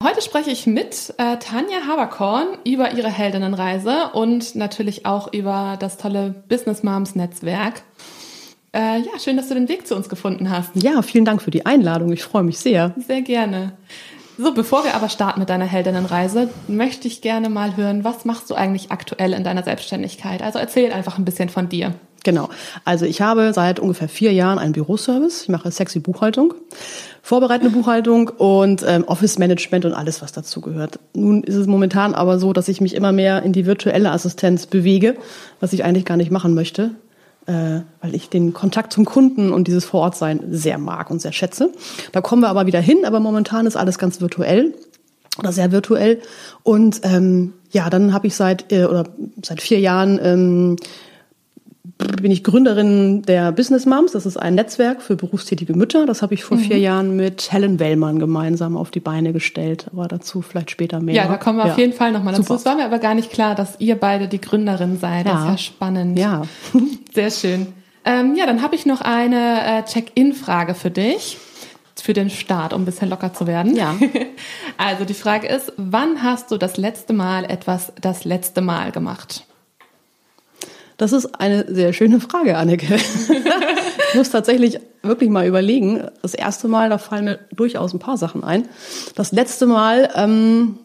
Heute spreche ich mit äh, Tanja Haberkorn über ihre Heldinnenreise und natürlich auch über das tolle Business Moms Netzwerk. Äh, ja, schön, dass du den Weg zu uns gefunden hast. Ja, vielen Dank für die Einladung. Ich freue mich sehr. Sehr gerne. So, bevor wir aber starten mit deiner Heldinnenreise, möchte ich gerne mal hören, was machst du eigentlich aktuell in deiner Selbstständigkeit? Also erzähl einfach ein bisschen von dir. Genau. Also ich habe seit ungefähr vier Jahren einen Büroservice. Ich mache sexy Buchhaltung, vorbereitende Buchhaltung und ähm, Office Management und alles, was dazu gehört. Nun ist es momentan aber so, dass ich mich immer mehr in die virtuelle Assistenz bewege, was ich eigentlich gar nicht machen möchte, äh, weil ich den Kontakt zum Kunden und dieses Vorortsein sehr mag und sehr schätze. Da kommen wir aber wieder hin, aber momentan ist alles ganz virtuell oder sehr virtuell. Und ähm, ja, dann habe ich seit äh, oder seit vier Jahren ähm, bin ich Gründerin der Business Moms. Das ist ein Netzwerk für berufstätige Mütter. Das habe ich vor mhm. vier Jahren mit Helen Wellmann gemeinsam auf die Beine gestellt. Aber dazu vielleicht später mehr. Ja, da kommen wir ja. auf jeden Fall nochmal dazu. Es war mir aber gar nicht klar, dass ihr beide die Gründerin seid. Das ja. ist ja spannend. Ja. Sehr schön. Ähm, ja, dann habe ich noch eine äh, Check-in-Frage für dich. Für den Start, um ein bisschen locker zu werden. Ja. Also die Frage ist, wann hast du das letzte Mal etwas das letzte Mal gemacht? Das ist eine sehr schöne Frage, Anneke. ich muss tatsächlich wirklich mal überlegen. Das erste Mal, da fallen mir durchaus ein paar Sachen ein. Das letzte Mal, ähm,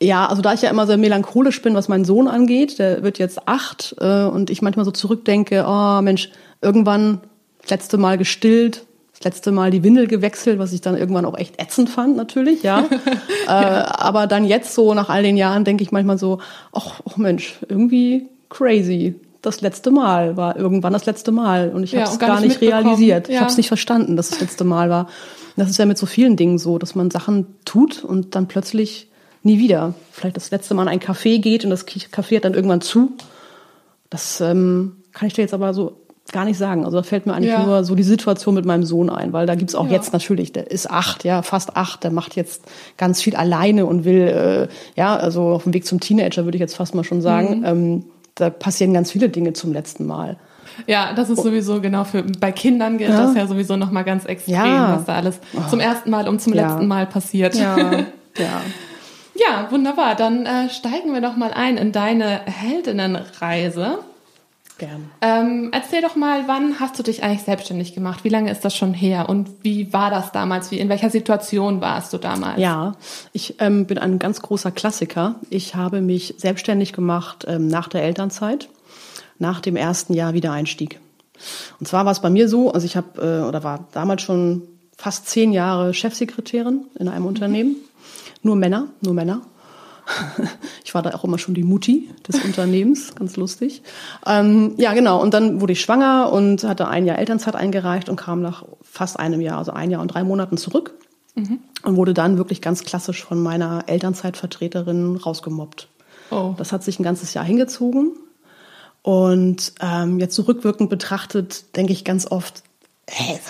ja, also da ich ja immer sehr melancholisch bin, was meinen Sohn angeht, der wird jetzt acht äh, und ich manchmal so zurückdenke, oh Mensch, irgendwann das letzte Mal gestillt, das letzte Mal die Windel gewechselt, was ich dann irgendwann auch echt ätzend fand, natürlich, ja. äh, aber dann jetzt so nach all den Jahren denke ich manchmal so, ach, oh Mensch, irgendwie crazy. Das letzte Mal war irgendwann das letzte Mal und ich habe es gar, gar, nicht realisiert. Ja. Ich habe es nicht verstanden, dass es das letzte Mal war. Das ist ja mit so vielen Dingen so, dass man Sachen tut und dann plötzlich nie wieder. Vielleicht das letzte Mal in ein Café geht und das Café hat dann irgendwann zu. Das ähm, kann ich dir jetzt aber so gar nicht sagen. Also da fällt mir eigentlich ja. nur so die Situation mit meinem Sohn ein, weil da gibt's auch ja. jetzt natürlich, der ist acht, ja, fast acht, der macht jetzt ganz viel alleine und will, äh, ja, also auf dem Weg zum Teenager würde ich jetzt fast mal schon sagen. Mhm. Ähm, da passieren ganz viele Dinge zum letzten Mal. Ja, das ist sowieso genau für bei Kindern gilt ja. das ja sowieso noch mal ganz extrem, ja. was da alles oh. zum ersten Mal und zum ja. letzten Mal passiert. Ja, ja. ja wunderbar. Dann äh, steigen wir doch mal ein in deine Heldinnenreise. Gern. Ähm, erzähl doch mal, wann hast du dich eigentlich selbstständig gemacht? Wie lange ist das schon her? Und wie war das damals? Wie, in welcher Situation warst du damals? Ja, ich ähm, bin ein ganz großer Klassiker. Ich habe mich selbstständig gemacht ähm, nach der Elternzeit, nach dem ersten Jahr Wiedereinstieg. Und zwar war es bei mir so, also ich habe äh, oder war damals schon fast zehn Jahre Chefsekretärin in einem Unternehmen. Nur Männer, nur Männer. Ich war da auch immer schon die Mutti des Unternehmens, ganz lustig. Ähm, ja, genau. Und dann wurde ich schwanger und hatte ein Jahr Elternzeit eingereicht und kam nach fast einem Jahr, also ein Jahr und drei Monaten zurück mhm. und wurde dann wirklich ganz klassisch von meiner Elternzeitvertreterin rausgemobbt. Oh. Das hat sich ein ganzes Jahr hingezogen. Und ähm, jetzt zurückwirkend betrachtet, denke ich ganz oft, hey,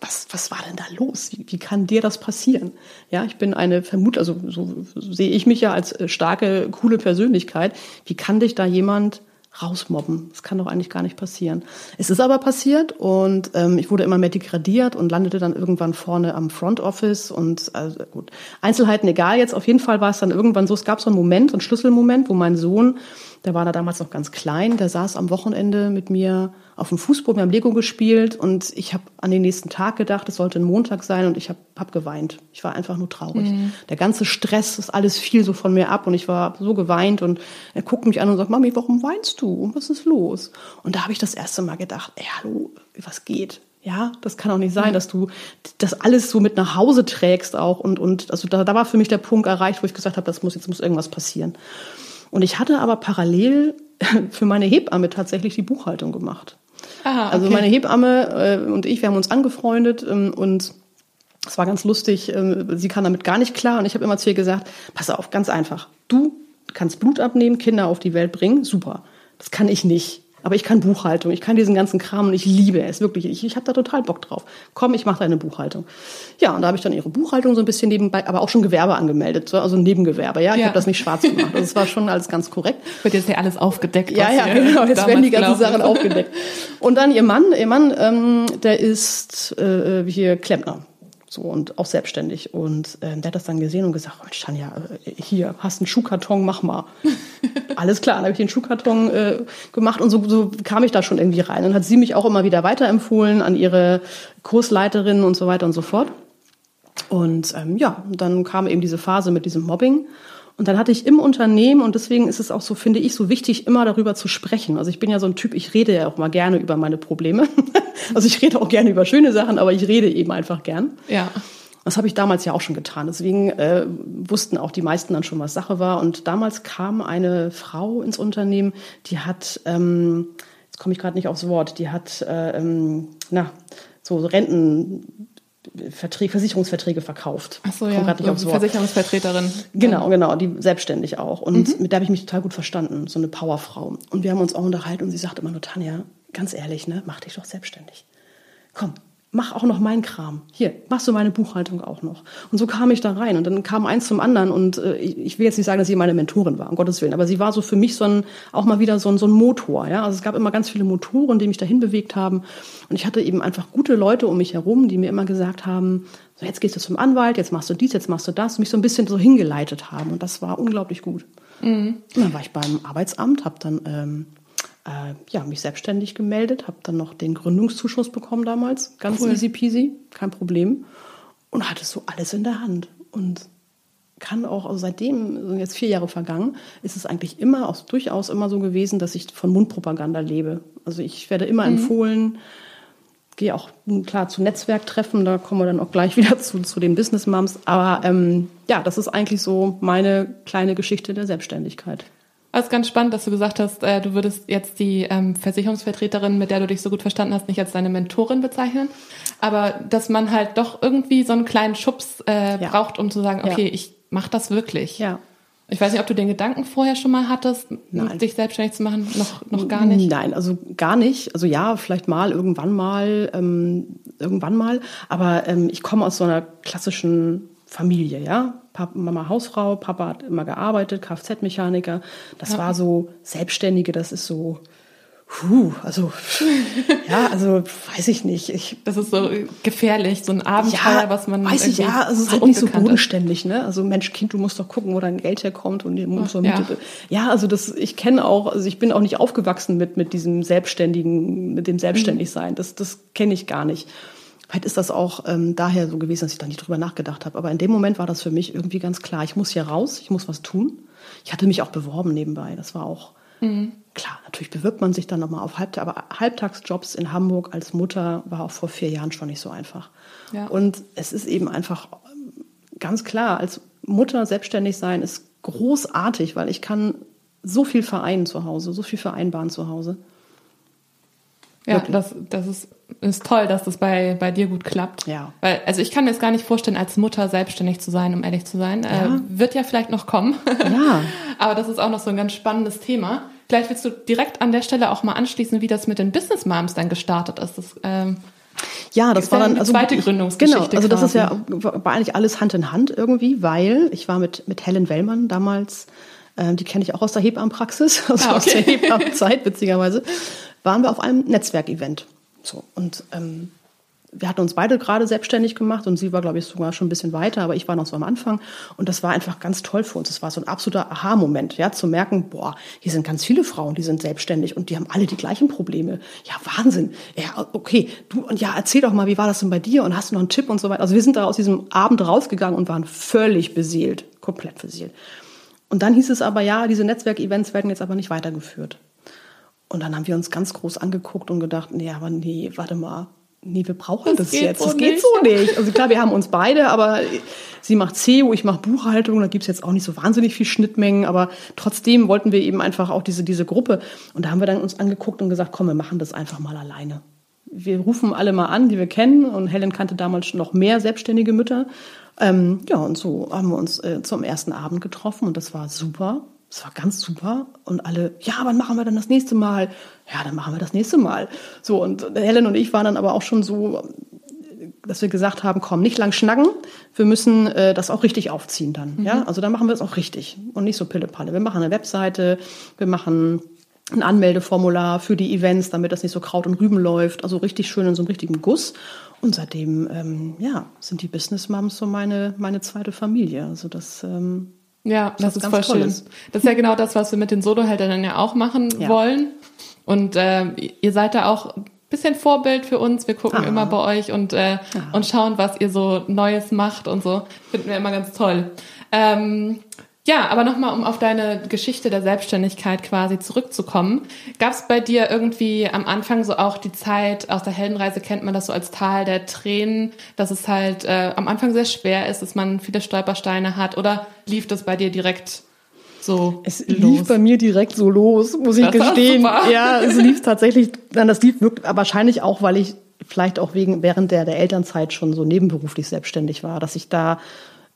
was, was war denn da los? Wie, wie kann dir das passieren? Ja, ich bin eine Vermutung, also so sehe ich mich ja als äh, starke, coole Persönlichkeit. Wie kann dich da jemand rausmobben? Das kann doch eigentlich gar nicht passieren. Es ist aber passiert und ähm, ich wurde immer mehr degradiert und landete dann irgendwann vorne am Front Office und also gut, Einzelheiten egal jetzt. Auf jeden Fall war es dann irgendwann so, es gab so einen Moment, so einen Schlüsselmoment, wo mein Sohn, der war da damals noch ganz klein, der saß am Wochenende mit mir auf dem Fußboden, wir haben Lego gespielt und ich habe an den nächsten Tag gedacht, es sollte ein Montag sein und ich habe hab geweint. Ich war einfach nur traurig. Mhm. Der ganze Stress, das alles fiel so von mir ab und ich war so geweint und er guckt mich an und sagt, Mami, warum weinst du? Was ist los? Und da habe ich das erste Mal gedacht, ey, hallo, was geht? Ja, das kann auch nicht sein, dass du das alles so mit nach Hause trägst auch und und also da, da war für mich der Punkt erreicht, wo ich gesagt habe, das muss jetzt muss irgendwas passieren. Und ich hatte aber parallel für meine Hebamme tatsächlich die Buchhaltung gemacht. Aha, also okay. Also meine Hebamme äh, und ich, wir haben uns angefreundet ähm, und Es war ganz lustig. ähm, Sie kam damit gar nicht klar und ich habe immer zu ihr gesagt: Pass auf, ganz einfach. Du kannst Blut abnehmen, Kinder auf die Welt bringen, super. Das kann ich nicht. Aber ich kann Buchhaltung, ich kann diesen ganzen Kram und ich liebe es wirklich. Ich, ich habe da total Bock drauf. Komm, ich mache deine Buchhaltung. Ja, und da habe ich dann ihre Buchhaltung so ein bisschen nebenbei, aber auch schon Gewerbe angemeldet, so, also Nebengewerbe. Ja, ich Ja. habe das nicht schwarz gemacht. Also es war schon alles ganz korrekt. Wird jetzt ja alles aufgedeckt. Ja, ja, genau. Jetzt werden die ganzen Sachen aufgedeckt. Und dann ihr Mann, ihr Mann, ähm, der ist äh, hier Klempner. So, und auch selbstständig. Und ähm, der hat das dann gesehen und gesagt, Mensch, Tanja, äh, hier, hast einen Schuhkarton, mach mal. Alles klar, dann habe ich den Schuhkarton äh, gemacht und so, so kam ich da schon irgendwie rein. Dann hat sie mich auch immer wieder weiterempfohlen an ihre Kursleiterin und so weiter und so fort. Und ähm, ja, dann kam eben diese Phase mit diesem Mobbing. Und dann hatte ich im Unternehmen, und deswegen ist es auch so, finde ich, so wichtig, immer darüber zu sprechen. Also ich bin ja so ein Typ, ich rede ja auch mal gerne über meine Probleme. Also ich rede auch gerne über schöne Sachen, aber ich rede eben einfach gern. Ja. Das habe ich damals ja auch schon getan. Deswegen äh, wussten auch die meisten dann schon, was Sache war. Und damals kam eine Frau ins Unternehmen, die hat, ähm, jetzt komme ich gerade nicht aufs Wort, die hat, äh, ähm, na, so Rentenverträge, Versicherungsverträge verkauft. Ach so, ja. nicht aufs Wort. Versicherungsvertreterin. Genau, genau, die selbstständig auch. Und mit der habe ich mich total gut verstanden, so eine Powerfrau. Und wir haben uns auch unterhalten und sie sagte immer nur, Tanja, ganz ehrlich, ne, mach dich doch selbstständig. Komm, mach auch noch meinen Kram. Hier, machst du meine Buchhaltung auch noch. Und so kam ich da rein. Und dann kam eins zum anderen. Und äh, ich, will jetzt nicht sagen, dass sie meine Mentorin war, um Gottes Willen. Aber sie war so für mich so ein, auch mal wieder so ein, so ein Motor. Ja? Also es gab immer ganz viele Motoren, die mich dahin bewegt haben. Und ich hatte eben einfach gute Leute um mich herum, die mir immer gesagt haben, so jetzt gehst du zum Anwalt, jetzt machst du dies, jetzt machst du das. Und mich so ein bisschen so hingeleitet haben. Und das war unglaublich gut. Und dann war ich beim Arbeitsamt, habe dann ähm, äh, ja, mich selbstständig gemeldet, habe dann noch den Gründungszuschuss bekommen damals, ganz Cool. easy peasy, kein Problem und hatte so alles in der Hand und kann auch, also seitdem, sind jetzt vier Jahre vergangen, ist es eigentlich immer, auch durchaus immer so gewesen, dass ich von Mundpropaganda lebe. Also ich werde immer empfohlen, gehe auch m, klar zu Netzwerktreffen, da kommen wir dann auch gleich wieder zu, zu den Business Moms. Aber ähm, ja, das ist eigentlich so meine kleine Geschichte der Selbstständigkeit. Also ganz spannend, dass du gesagt hast, äh, du würdest jetzt die ähm, Versicherungsvertreterin, mit der du dich so gut verstanden hast, nicht als deine Mentorin bezeichnen, aber dass man halt doch irgendwie so einen kleinen Schubs äh, Ja. braucht, um zu sagen, okay, Ja. ich mache das wirklich. Ja. Ich weiß nicht, ob du den Gedanken vorher schon mal hattest, Nein. dich selbstständig zu machen, noch noch gar nicht. Nein, also gar nicht. Also ja, vielleicht mal, irgendwann mal, ähm, irgendwann mal. Aber ähm, ich komme aus so einer klassischen Familie, ja. Papa, Mama Hausfrau, Papa hat immer gearbeitet, Kfz-Mechaniker. Das war so Selbstständige, das ist so, puh, also ja, also weiß ich nicht. Ich, Das ist so gefährlich, so ein Abenteuer, was man weiß ich, ja, also es ist so halt nicht so bodenständig, ne? Also Mensch, Kind, du musst doch gucken, wo dein Geld herkommt und du musst doch Ja. mit, ja, also das, ich kenne auch, also ich bin auch nicht aufgewachsen mit mit diesem selbstständigen, mit dem Selbstständigsein. Das das kenne ich gar nicht. Vielleicht ist das auch ähm, daher so gewesen, dass ich da nicht drüber nachgedacht habe. Aber in dem Moment war das für mich irgendwie ganz klar. Ich muss hier raus, ich muss was tun. Ich hatte mich auch beworben nebenbei. Das war auch klar. Natürlich bewirbt man sich dann nochmal auf Halbtag, aber Halbtagsjobs in Hamburg als Mutter war auch vor vier Jahren schon nicht so einfach. Ja. Und es ist eben einfach ähm, ganz klar, als Mutter selbstständig sein ist großartig, weil ich kann so viel vereinen zu Hause, so viel vereinbaren zu Hause. Ja, Wirklich. das, das ist, ist toll, dass das bei, bei dir gut klappt. Ja. Weil, also ich kann mir es gar nicht vorstellen, als Mutter selbstständig zu sein, um ehrlich zu sein. Ja. Äh, wird ja vielleicht noch kommen. Ja. Aber das ist auch noch so ein ganz spannendes Thema. Vielleicht willst du direkt an der Stelle auch mal anschließen, wie das mit den Business Moms dann gestartet ist. Das, ähm, Ja, das Ist war dann also zweite ich- Gründungsgeschichte Genau, also das ist quasi. ja war eigentlich alles Hand in Hand irgendwie, weil ich war mit mit Helen Wellmann damals, ähm, die kenne ich auch aus der Hebammenpraxis, also Ah, aus okay. der Hebammenzeit witzigerweise, waren wir auf einem Netzwerkevent. So und ähm, wir hatten uns beide gerade selbstständig gemacht und sie war, glaube ich, sogar schon ein bisschen weiter, aber ich war noch so am Anfang. Und das war einfach ganz toll für uns. Es war so ein absoluter Aha-Moment, ja, zu merken, boah, hier sind ganz viele Frauen, die sind selbstständig und die haben alle die gleichen Probleme. Ja, Wahnsinn. Ja, okay, du, und ja, erzähl doch mal, wie war das denn bei dir und hast du noch einen Tipp und so weiter. Also wir sind da aus diesem Abend rausgegangen und waren völlig beseelt, komplett beseelt. Und dann hieß es aber, ja, diese Netzwerkevents werden jetzt aber nicht weitergeführt. Und dann haben wir uns ganz groß angeguckt und gedacht, nee, aber nee, warte mal. Nee, wir brauchen Das das, jetzt. so das geht nicht. so nicht. Also klar, wir haben uns beide, aber sie macht SEO, ich mache Buchhaltung, da gibt's jetzt auch nicht so wahnsinnig viel Schnittmengen, aber trotzdem wollten wir eben einfach auch diese, diese Gruppe. Und da haben wir dann uns angeguckt und gesagt, komm, wir machen das einfach mal alleine. wir rufen alle mal an, die wir kennen. Und Helen kannte damals noch mehr selbstständige Mütter. Ähm, ja, und so haben wir uns äh, zum ersten Abend getroffen und das war super. Das war ganz super. Und alle, ja, wann machen wir dann das nächste Mal? Ja, dann machen wir das nächste Mal. So, und Helen und ich waren dann aber auch schon so, dass wir gesagt haben, komm, nicht lang schnacken, wir müssen äh, das auch richtig aufziehen dann. Mhm. Ja, also dann machen wir es auch richtig und nicht so Pille-Palle. Wir machen eine Webseite, wir machen ein Anmeldeformular für die Events, damit das nicht so Kraut und Rüben läuft. Also richtig schön in so einem richtigen Guss. Und seitdem, ähm, ja, sind die Business Moms so meine, meine zweite Familie. Also das, ähm, ja, das, das ist voll schön. Das ist ja genau das, was wir mit den Soloheldinnen ja auch machen ja. wollen. Und äh, ihr seid da auch ein bisschen Vorbild für uns. Wir gucken ah. immer bei euch und, äh, ah. und schauen, was ihr so Neues macht und so. Finden wir immer ganz toll. Ähm, ja, aber nochmal, um auf deine Geschichte der Selbstständigkeit quasi zurückzukommen. Gab es bei dir irgendwie am Anfang so auch die Zeit, aus der Heldenreise kennt man das so als Tal der Tränen, dass es halt äh, am Anfang sehr schwer ist, dass man viele Stolpersteine hat? Oder lief das bei dir direkt so es los. lief bei mir direkt so los, muss ich das gestehen. Ja, es lief tatsächlich, dann das lief wirklich, wahrscheinlich auch, weil ich vielleicht auch wegen während der, der Elternzeit schon so nebenberuflich selbstständig war, dass ich da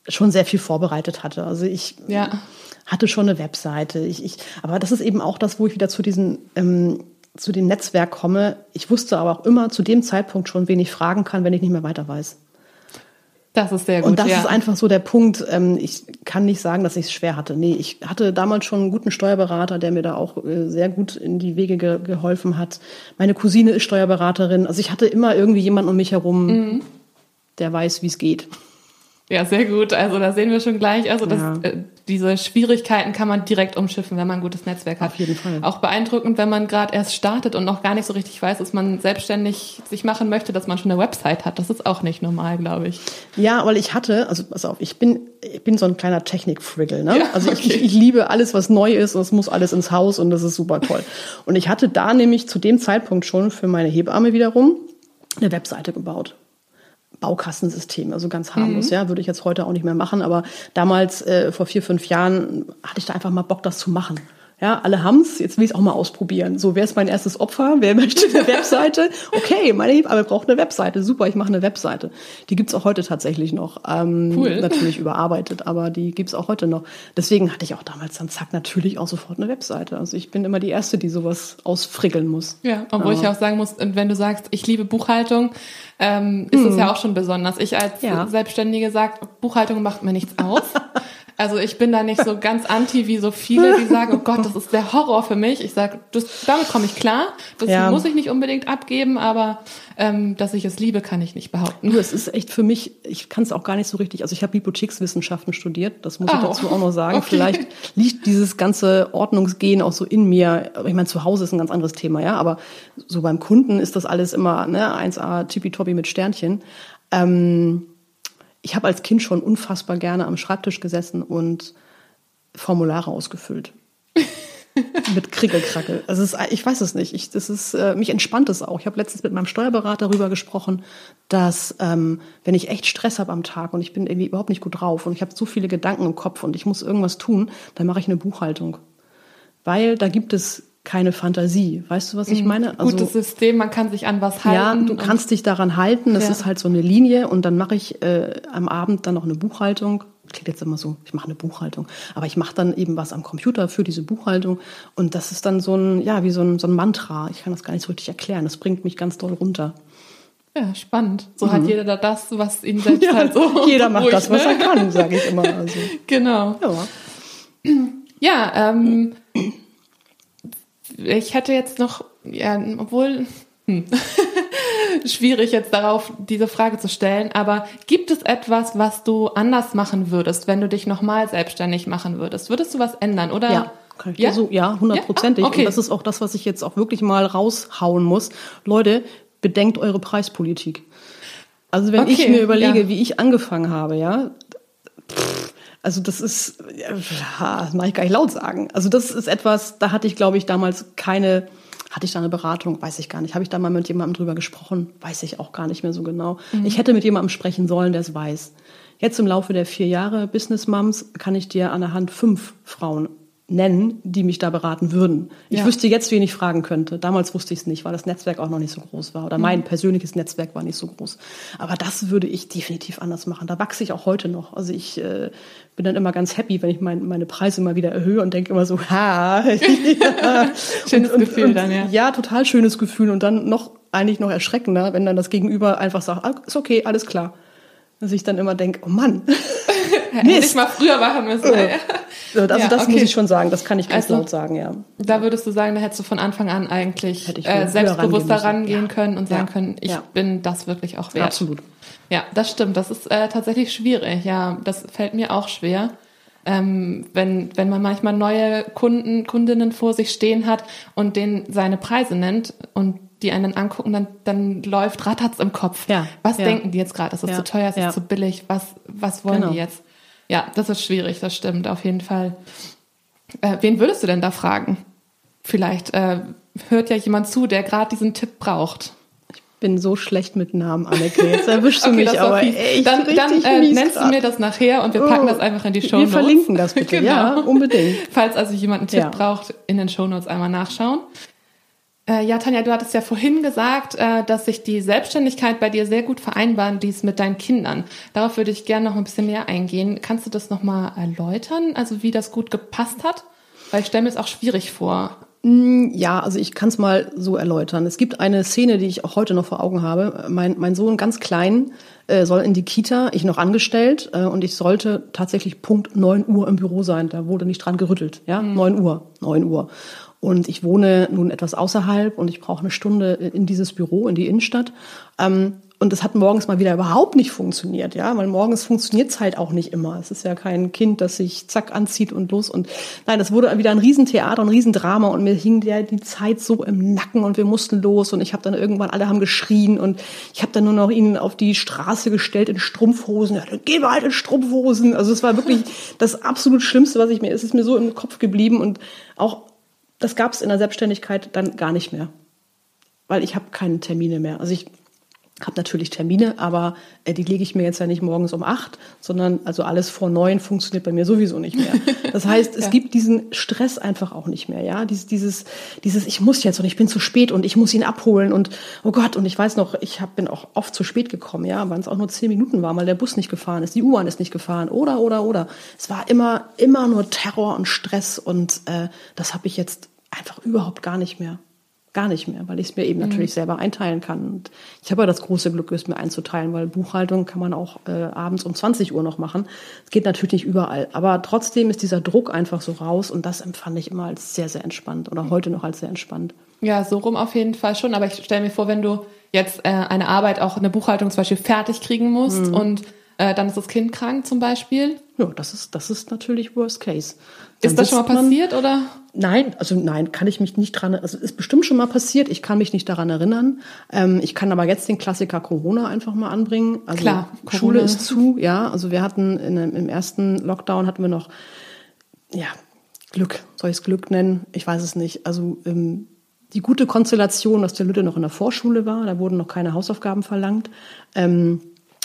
schon sehr viel vorbereitet hatte. Also ich ja. hatte schon eine Webseite. Ich, ich, aber das ist eben auch das, wo ich wieder zu diesen ähm, zu dem Netzwerk komme. Ich wusste aber auch immer zu dem Zeitpunkt schon, wen ich fragen kann, wenn ich nicht mehr weiter weiß. Das ist sehr gut. Und das ja. ist einfach so der Punkt. Ähm, ich kann nicht sagen, dass ich es schwer hatte. Nee, ich hatte damals schon einen guten Steuerberater, der mir da auch äh, sehr gut in die Wege ge geholfen hat. Meine Cousine ist Steuerberaterin. Also ich hatte immer irgendwie jemanden um mich herum, mhm. der weiß, wie es geht. Ja, sehr gut. Also da sehen wir schon gleich. Also das, ja. äh, diese Schwierigkeiten kann man direkt umschiffen, wenn man ein gutes Netzwerk hat. Auf jeden Fall. Auch beeindruckend, wenn man gerade erst startet und noch gar nicht so richtig weiß, dass man selbstständig sich machen möchte, dass man schon eine Website hat. Das ist auch nicht normal, glaube ich. Ja, weil ich hatte, also pass auf, ich bin, ich bin so ein kleiner Technik-Friggle. Ne? Ja, also okay. ich, ich liebe alles, was neu ist und es muss alles ins Haus und das ist super toll. und ich hatte da nämlich zu dem Zeitpunkt schon für meine Hebamme wiederum eine Webseite gebaut. Baukastensystem, also ganz harmlos, mhm. ja, würde ich jetzt heute auch nicht mehr machen, aber damals, äh, vor vier, fünf Jahren, hatte ich da einfach mal Bock, das zu machen. Ja, alle haben's, jetzt will ich auch mal ausprobieren. So, wer ist mein erstes Opfer? Wer möchte eine Webseite? Okay, meine Hebamme braucht eine Webseite. Super, ich mache eine Webseite. Die gibt's auch heute tatsächlich noch. Ähm, cool. Natürlich überarbeitet, aber die gibt's auch heute noch. Deswegen hatte ich auch damals dann zack natürlich auch sofort eine Webseite. Also ich bin immer die Erste, die sowas ausfrickeln muss. Ja, obwohl ja. ich auch sagen muss, wenn du sagst, ich liebe Buchhaltung, ähm, ist es hm. ja auch schon besonders. Ich als ja. Selbstständige sage, Buchhaltung macht mir nichts aus. Also ich bin da nicht so ganz anti wie so viele, die sagen, oh Gott, das ist der Horror für mich. Ich sage, damit komme ich klar. Das ja. muss ich nicht unbedingt abgeben, aber ähm, dass ich es liebe, kann ich nicht behaupten. Du, es ist echt für mich, ich kann es auch gar nicht so richtig. Also ich habe Bibliothekswissenschaften studiert, das muss oh. ich dazu auch noch sagen. Okay. Vielleicht liegt dieses ganze Ordnungsgehen auch so in mir. Ich meine, zu Hause ist ein ganz anderes Thema, ja, aber so beim Kunden ist das alles immer ne, 1A tippitoppi mit Sternchen. Ähm, ich habe als Kind schon unfassbar gerne am Schreibtisch gesessen und Formulare ausgefüllt. mit Krickelkrackel. Also ist, ich weiß es nicht. Ich, das ist, äh, mich entspannt es auch. Ich habe letztens mit meinem Steuerberater darüber gesprochen, dass ähm, wenn ich echt Stress habe am Tag und ich bin irgendwie überhaupt nicht gut drauf und ich habe so viele Gedanken im Kopf und ich muss irgendwas tun, dann mache ich eine Buchhaltung. Weil da gibt es keine Fantasie. Weißt du, was ich mhm. meine? Also, Gutes System, man kann sich an was halten. Ja, du kannst dich daran halten. Das ja. ist halt so eine Linie und dann mache ich äh, am Abend dann noch eine Buchhaltung. Klingt jetzt immer so, ich mache eine Buchhaltung, aber ich mache dann eben was am Computer für diese Buchhaltung und das ist dann so ein, ja, wie so ein, so ein Mantra. Ich kann das gar nicht so richtig erklären. Das bringt mich ganz doll runter. Ja, spannend. So mhm. hat jeder da das, was ihn selbst ja, halt so. Jeder macht das, was ne? er kann, sage ich immer. Also. Genau. Ja, ja ähm, ich hätte jetzt noch, ja, obwohl, hm, schwierig jetzt darauf, diese Frage zu stellen, aber gibt es etwas, was du anders machen würdest, wenn du dich nochmal selbstständig machen würdest? Würdest du was ändern, oder? Ja. Ja? So, ja, hundertprozentig. Ja? Ah, okay. Und das ist auch das, was ich jetzt auch wirklich mal raushauen muss. Leute, bedenkt eure Preispolitik. Also wenn okay, ich mir überlege, ja. wie ich angefangen habe, ja, also das ist, ja, das mache ich gar nicht laut sagen. Also das ist etwas, da hatte ich, glaube ich, damals keine, hatte ich da eine Beratung? Weiß ich gar nicht. Habe ich da mal mit jemandem drüber gesprochen? Weiß ich auch gar nicht mehr so genau. Mhm. Ich hätte mit jemandem sprechen sollen, der es weiß. Jetzt im Laufe der vier Jahre Business Moms kann ich dir an der Hand fünf Frauen nennen, die mich da beraten würden. Ich Ja. wüsste jetzt, wen ich fragen könnte. Damals wusste ich es nicht, weil das Netzwerk auch noch nicht so groß war. Oder Mhm. mein persönliches Netzwerk war nicht so groß. Aber das würde ich definitiv anders machen. Da wachse ich auch heute noch. Also ich äh, bin dann immer ganz happy, wenn ich mein, meine Preise mal wieder erhöhe und denke immer so, ha. ja. Schönes Gefühl dann, ja. Ja, total schönes Gefühl. Und dann noch eigentlich noch erschreckender, wenn dann das Gegenüber einfach sagt, ah, ist okay, alles klar. Dass ich dann immer denke, oh Mann. Hätte ich mal früher machen müssen. Also das Ja, okay. muss ich schon sagen, das kann ich ganz Also- laut sagen, ja. Da würdest du sagen, da hättest du von Anfang an eigentlich Hätte ich äh, selbstbewusster rangehen rangehen können und sagen können, ich bin das wirklich auch wert. Absolut. Ja, das stimmt. Das ist äh, tatsächlich schwierig. Ja, das fällt mir auch schwer. Ähm, wenn, wenn man manchmal neue Kunden, Kundinnen vor sich stehen hat und denen seine Preise nennt und die einen angucken, dann, dann läuft rattert's im Kopf. Ja, Was ja. denken die jetzt gerade? Ist es Ja, zu teuer? Ist es zu billig? Was, was wollen Genau. die jetzt? Ja, das ist schwierig, das stimmt, auf jeden Fall. Äh, wen würdest du denn da fragen? Vielleicht äh, hört ja jemand zu, der gerade diesen Tipp braucht. Bin so schlecht mit Namen, Anneke. Jetzt erwischst du Okay, mich aber echt Dann, dann äh, nennst du grad. mir das nachher und wir packen Oh, das einfach in die Show Wir Notes. verlinken das bitte, Genau. ja, unbedingt. Falls also jemand einen Tipp Ja. braucht, in den Show Notes einmal nachschauen. Äh, ja, Tanja, du hattest ja vorhin gesagt, äh, dass sich die Selbstständigkeit bei dir sehr gut vereinbaren ließ mit deinen Kindern. Darauf würde ich gerne noch ein bisschen näher eingehen. Kannst du das nochmal erläutern, also wie das gut gepasst hat? Weil ich stelle mir es auch schwierig vor. Ja, also ich kann es mal so erläutern. Es gibt eine Szene, die ich auch heute noch vor Augen habe. Mein, mein Sohn ganz klein äh, soll in die Kita, ich noch angestellt und ich sollte tatsächlich Punkt 9 Uhr im Büro sein. Da wurde nicht dran gerüttelt. Ja, 9 Uhr, 9 Uhr. Und ich wohne nun etwas außerhalb und ich brauche eine Stunde in dieses Büro, in die Innenstadt. Ähm, und es hat morgens mal wieder überhaupt nicht funktioniert, ja, weil morgens funktioniert's halt auch nicht immer. Es ist ja kein Kind, das sich zack anzieht und los und nein, das wurde wieder ein Riesentheater, ein Riesendrama und mir hing der die Zeit so im Nacken und wir mussten los und ich habe dann irgendwann alle haben geschrien und ich habe dann nur noch ihn auf die Straße gestellt in Strumpfhosen. Ja, dann gehen wir halt in Strumpfhosen. Also es war wirklich das absolut Schlimmste, was ich mir, es ist mir so im Kopf geblieben und auch das gab es in der Selbstständigkeit dann gar nicht mehr, weil ich habe keine Termine mehr. Also ich habe natürlich Termine, aber äh, die lege ich mir jetzt ja nicht morgens um acht, sondern also alles vor neun funktioniert bei mir sowieso nicht mehr. Das heißt, es Ja. gibt diesen Stress einfach auch nicht mehr, ja, dieses, dieses, dieses, ich muss jetzt und ich bin zu spät und ich muss ihn abholen und oh Gott und ich weiß noch, ich hab, bin auch oft zu spät gekommen, ja, weil es auch nur zehn Minuten war, weil der Bus nicht gefahren ist, die U-Bahn ist nicht gefahren oder oder oder. Es war immer immer nur Terror und Stress und äh, das habe ich jetzt einfach überhaupt gar nicht mehr. Gar nicht mehr, weil ich es mir eben natürlich selber einteilen kann. Und ich habe ja das große Glück, es mir einzuteilen, weil Buchhaltung kann man auch äh, abends um 20 Uhr noch machen. Es geht natürlich nicht überall. Aber trotzdem ist dieser Druck einfach so raus und das empfand ich immer als sehr, sehr entspannt oder heute noch als sehr entspannt. Ja, so rum auf jeden Fall schon. Aber ich stelle mir vor, wenn du jetzt äh, eine Arbeit, auch eine Buchhaltung zum Beispiel fertig kriegen musst Mhm. und äh, dann ist das Kind krank zum Beispiel. Ja, das ist, das ist natürlich Worst Case. Ist das schon mal sitzt man- passiert oder? Nein, also nein, kann ich mich nicht dran, also ist bestimmt schon mal passiert, ich kann mich nicht daran erinnern. Ähm, ich kann aber jetzt den Klassiker Corona einfach mal anbringen. Also Klar, Schule Corona. ist zu, ja. Also wir hatten in, im ersten Lockdown hatten wir noch, ja, Glück, soll ich es Glück nennen? Ich weiß es nicht. Also ähm, die gute Konstellation, dass der Lütte noch in der Vorschule war, da wurden noch keine Hausaufgaben verlangt. Ähm,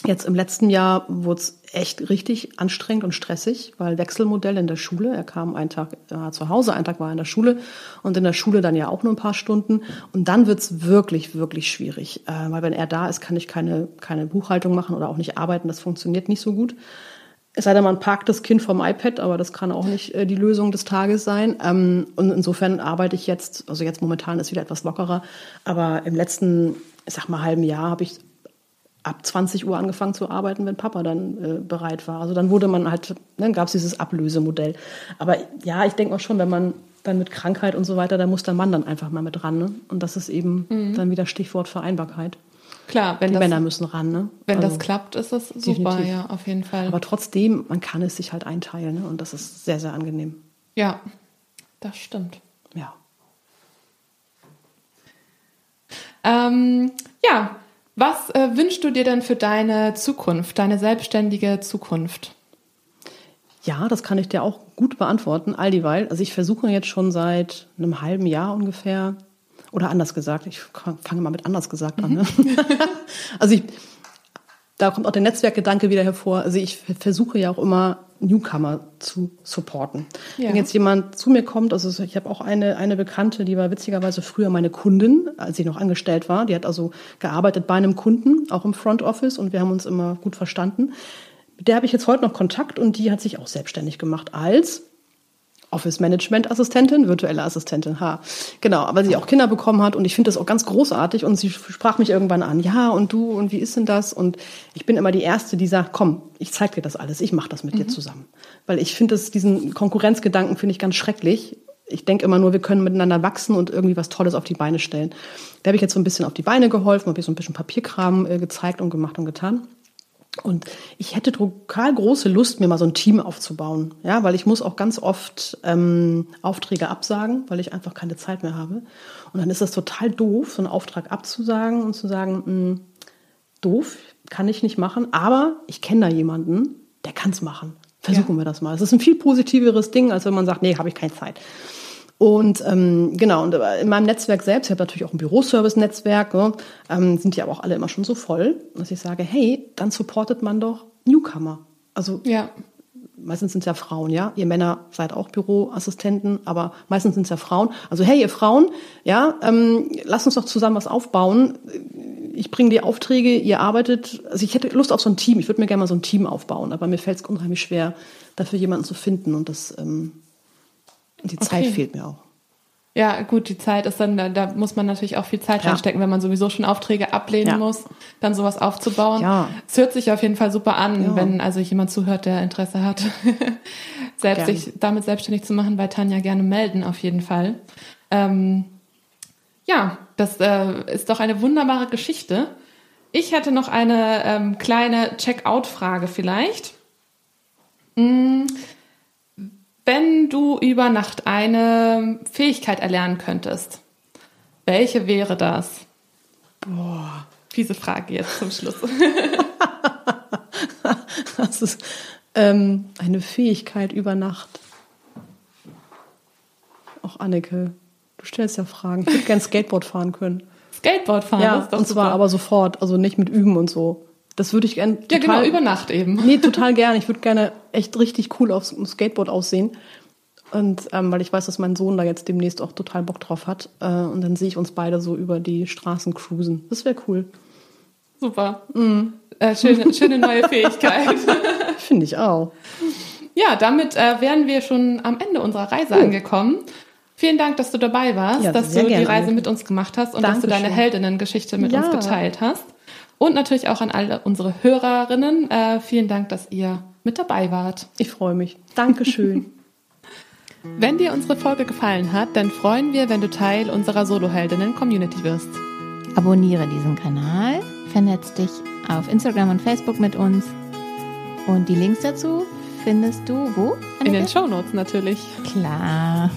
Jetzt im letzten Jahr wurde es echt richtig anstrengend und stressig, weil Wechselmodell in der Schule. Er kam einen Tag äh, zu Hause, einen Tag war er in der Schule und in der Schule dann ja auch nur ein paar Stunden. Und dann wird's wirklich, wirklich schwierig, äh, weil wenn er da ist, kann ich keine, keine Buchhaltung machen oder auch nicht arbeiten. Das funktioniert nicht so gut. Es sei denn, man parkt das Kind vom iPad, aber das kann auch nicht äh, die Lösung des Tages sein. Ähm, und insofern arbeite ich jetzt, also jetzt momentan ist wieder etwas lockerer, aber im letzten, ich sag mal, halben Jahr habe ich ab 20 Uhr angefangen zu arbeiten, wenn Papa dann äh, bereit war. Also dann wurde man halt, dann gab es dieses Ablösemodell. Aber ja, ich denke auch schon, wenn man dann mit Krankheit und so weiter, da muss der Mann dann einfach mal mit ran. Ne? Und das ist eben dann wieder Stichwort Vereinbarkeit. Klar, wenn Die das, Männer müssen ran. Ne? wenn Also, das klappt, ist das super, definitiv. ja, auf jeden Fall. Aber trotzdem, man kann es sich halt einteilen. Ne? Und das ist sehr, sehr angenehm. ja, das stimmt. Ja. Ähm, ja, was äh, wünschst du dir denn für deine Zukunft, deine selbstständige Zukunft? Ja, das kann ich dir auch gut beantworten, all dieweil. Also ich versuche jetzt schon seit einem halben Jahr ungefähr, oder anders gesagt, ich fange mal mit anders gesagt an. Ne? also ich, da kommt auch der Netzwerkgedanke wieder hervor. Also ich versuche ja auch immer Newcomer zu supporten. Ja. Wenn jetzt jemand zu mir kommt, also ich habe auch eine, eine Bekannte, die war witzigerweise früher meine Kundin, als ich noch angestellt war. Die hat also gearbeitet bei einem Kunden, auch im Front Office und wir haben uns immer gut verstanden. Mit der habe ich jetzt heute noch Kontakt und die hat sich auch selbstständig gemacht als Office Management Assistentin, virtuelle Assistentin, ha. Genau, aber sie auch Kinder bekommen hat und ich finde das auch ganz großartig und sie sprach mich irgendwann an, ja, und du und wie ist denn das? Und ich bin immer die erste, die sagt, komm, ich zeig dir das alles, ich mache das mit mhm. dir zusammen, weil ich finde diesen Konkurrenzgedanken finde ich ganz schrecklich. Ich denke immer nur, wir können miteinander wachsen und irgendwie was Tolles auf die Beine stellen. Da habe ich jetzt so ein bisschen auf die Beine geholfen, habe ich so ein bisschen Papierkram äh, gezeigt und gemacht und getan. Und ich hätte total große Lust, mir mal so ein Team aufzubauen. Ja, weil ich muss auch ganz oft ähm, Aufträge absagen, weil ich einfach keine Zeit mehr habe. Und dann ist das total doof, so einen Auftrag abzusagen und zu sagen, mh, hm, doof, kann ich nicht machen, aber ich kenne da jemanden, der kann es machen. Versuchen ja. wir das mal. Es ist ein viel positiveres Ding, als wenn man sagt, nee, habe ich keine Zeit. Und ähm, genau, und in meinem Netzwerk selbst, ich habe natürlich auch ein Büroservice-Netzwerk, ne, ähm, sind die aber auch alle immer schon so voll, dass ich sage, hey, dann supportet man doch Newcomer. Also ja. meistens sind es ja Frauen, ja. Ihr Männer seid auch Büroassistenten, aber meistens sind es ja Frauen. Also hey, ihr Frauen, ja, ähm, lasst uns doch zusammen was aufbauen. Ich bringe die Aufträge, ihr arbeitet. Also ich hätte Lust auf so ein Team. Ich würde mir gerne mal so ein Team aufbauen, aber mir fällt es unheimlich schwer, dafür jemanden zu finden und das ähm, die okay. Zeit fehlt mir auch. Ja, gut, die Zeit ist dann, da, da muss man natürlich auch viel Zeit ja. reinstecken, wenn man sowieso schon Aufträge ablehnen ja. muss, dann sowas aufzubauen. Ja. Es hört sich auf jeden Fall super an, ja. wenn also jemand zuhört, der Interesse hat, selbst sich damit selbstständig zu machen, bei Tanja gerne melden, auf jeden Fall. Ähm, ja, das äh, ist doch eine wunderbare Geschichte. Ich hätte noch eine ähm, kleine Check-out-Frage vielleicht. Hm, wenn du über Nacht eine Fähigkeit erlernen könntest, welche wäre das? Boah, fiese Frage jetzt zum Schluss. das ist ähm, eine Fähigkeit über Nacht. Auch Anneke, du stellst ja Fragen. Ich würde gerne Skateboard fahren können. Skateboard fahren, ja, und zwar aber sofort, also nicht mit Üben und so. Das würde ich gerne. Ja, genau, über Nacht eben. Nee, total gerne. Ich würde gerne echt richtig cool aufs Skateboard aussehen. Und ähm, weil ich weiß, dass mein Sohn da jetzt demnächst auch total Bock drauf hat. Äh, und dann sehe ich uns beide so über die Straßen cruisen. Das wäre cool. Super. Mm. Äh, schöne, schöne neue Fähigkeit. Finde ich auch. Ja, damit äh, wären wir schon am Ende unserer Reise oh. angekommen. Vielen Dank, dass du dabei warst, ja, dass du die Reise mit uns gemacht hast und Dankeschön. dass du deine Heldinnengeschichte mit ja. uns geteilt hast. Und natürlich auch an alle unsere Hörerinnen. Äh, vielen Dank, dass ihr mit dabei wart. Ich freue mich. Dankeschön. wenn dir unsere Folge gefallen hat, dann freuen wir, wenn du Teil unserer Soloheldinnen-Community wirst. Abonniere diesen Kanal, vernetz dich auf Instagram und Facebook mit uns. Und die Links dazu findest du wo? Anneke? In den Show Notes natürlich. Klar.